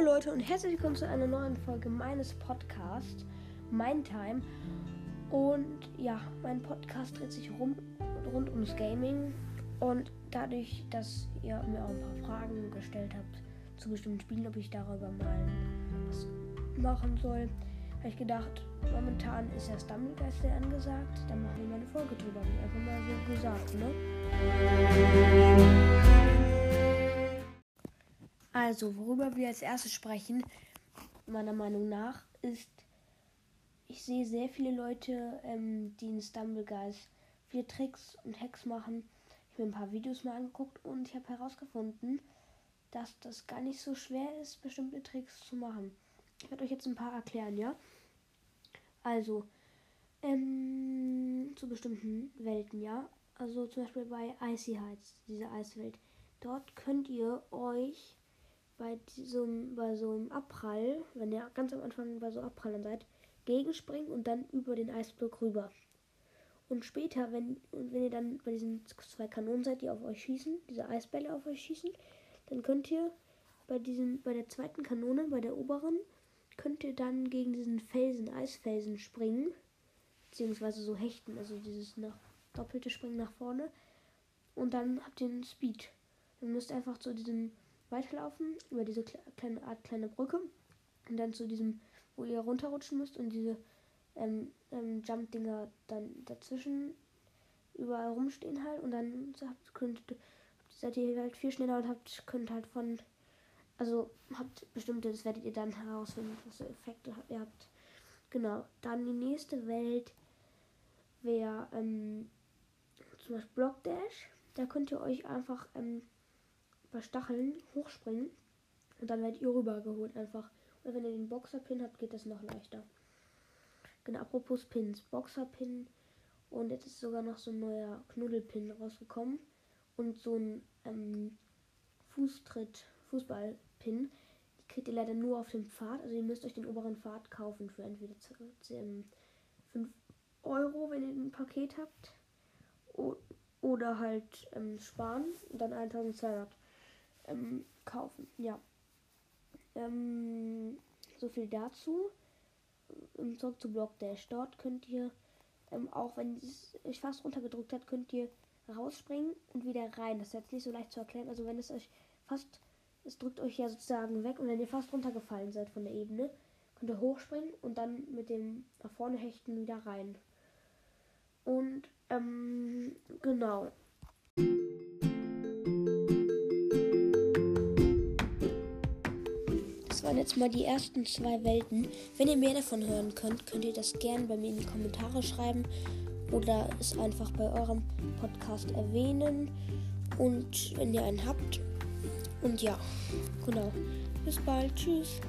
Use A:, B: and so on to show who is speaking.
A: Leute und herzlich willkommen zu einer neuen Folge meines Podcasts, Mein Time. Und ja, mein Podcast dreht sich rum, rund ums Gaming. Und dadurch, dass ihr mir auch ein paar Fragen gestellt habt zu bestimmten Spielen, ob ich darüber mal was machen soll, habe ich gedacht, momentan ist ja Stumblegeist angesagt. Dann machen wir mal eine Folge drüber. Ich einfach mal so gesagt, ne? Also, worüber wir als erstes sprechen, meiner Meinung nach, ist, ich sehe sehr viele Leute, ähm, die in Stumblegeist viele Tricks und Hacks machen. Ich habe mir ein paar Videos mal angeguckt und ich habe herausgefunden, dass das gar nicht so schwer ist, bestimmte Tricks zu machen. Ich werde euch jetzt ein paar erklären, ja? Also, ähm, zu bestimmten Welten, ja? Also zum Beispiel bei Icy Heights, diese Eiswelt. Dort könnt ihr euch bei diesem, bei so einem Abprall, wenn ihr ganz am Anfang bei so Abprallern seid, gegenspringen und dann über den Eisblock rüber. Und später, wenn, wenn ihr dann bei diesen zwei Kanonen seid, die auf euch schießen, diese Eisbälle auf euch schießen, dann könnt ihr bei diesen, bei der zweiten Kanone, bei der oberen, könnt ihr dann gegen diesen Felsen, Eisfelsen springen, beziehungsweise so hechten, also dieses nach, doppelte Springen nach vorne. Und dann habt ihr einen Speed. Ihr müsst einfach zu diesem weiterlaufen über diese kleine Art kleine Brücke und dann zu diesem, wo ihr runterrutschen müsst und diese ähm, ähm, Jump-Dinger dann dazwischen überall rumstehen halt und dann habt, könnt, seid ihr halt viel schneller und habt, könnt halt von, also habt bestimmte, das werdet ihr dann herausfinden, was für Effekte ihr habt. Genau, dann die nächste Welt wäre ähm, zum Beispiel Block Dash. Da könnt ihr euch einfach ähm, bei Stacheln hochspringen und dann werdet ihr rübergeholt einfach. Und wenn ihr den Boxer-Pin habt, geht das noch leichter. Genau, apropos Pins. Boxer-Pin und jetzt ist sogar noch so ein neuer Knuddelpin rausgekommen. Und so ein ähm, Fußtritt, Fußball-Pin. Die kriegt ihr leider nur auf dem Pfad. Also ihr müsst euch den oberen Pfad kaufen für entweder 5 Euro, wenn ihr ein Paket habt. Oder halt ähm, sparen und dann 1200 ähm, kaufen. Ja. Ähm, so viel dazu. Und zurück zu Block Dash. Dort könnt ihr, ähm, auch wenn es euch fast runtergedrückt hat, könnt ihr rausspringen und wieder rein. Das ist jetzt nicht so leicht zu erklären. Also wenn es euch fast, es drückt euch ja sozusagen weg und wenn ihr fast runtergefallen seid von der Ebene, könnt ihr hochspringen und dann mit dem nach vorne hechten wieder rein. Und ähm, genau. Waren jetzt mal die ersten zwei Welten. Wenn ihr mehr davon hören könnt, könnt ihr das gerne bei mir in die Kommentare schreiben oder es einfach bei eurem Podcast erwähnen. Und wenn ihr einen habt. Und ja, genau. Bis bald. Tschüss.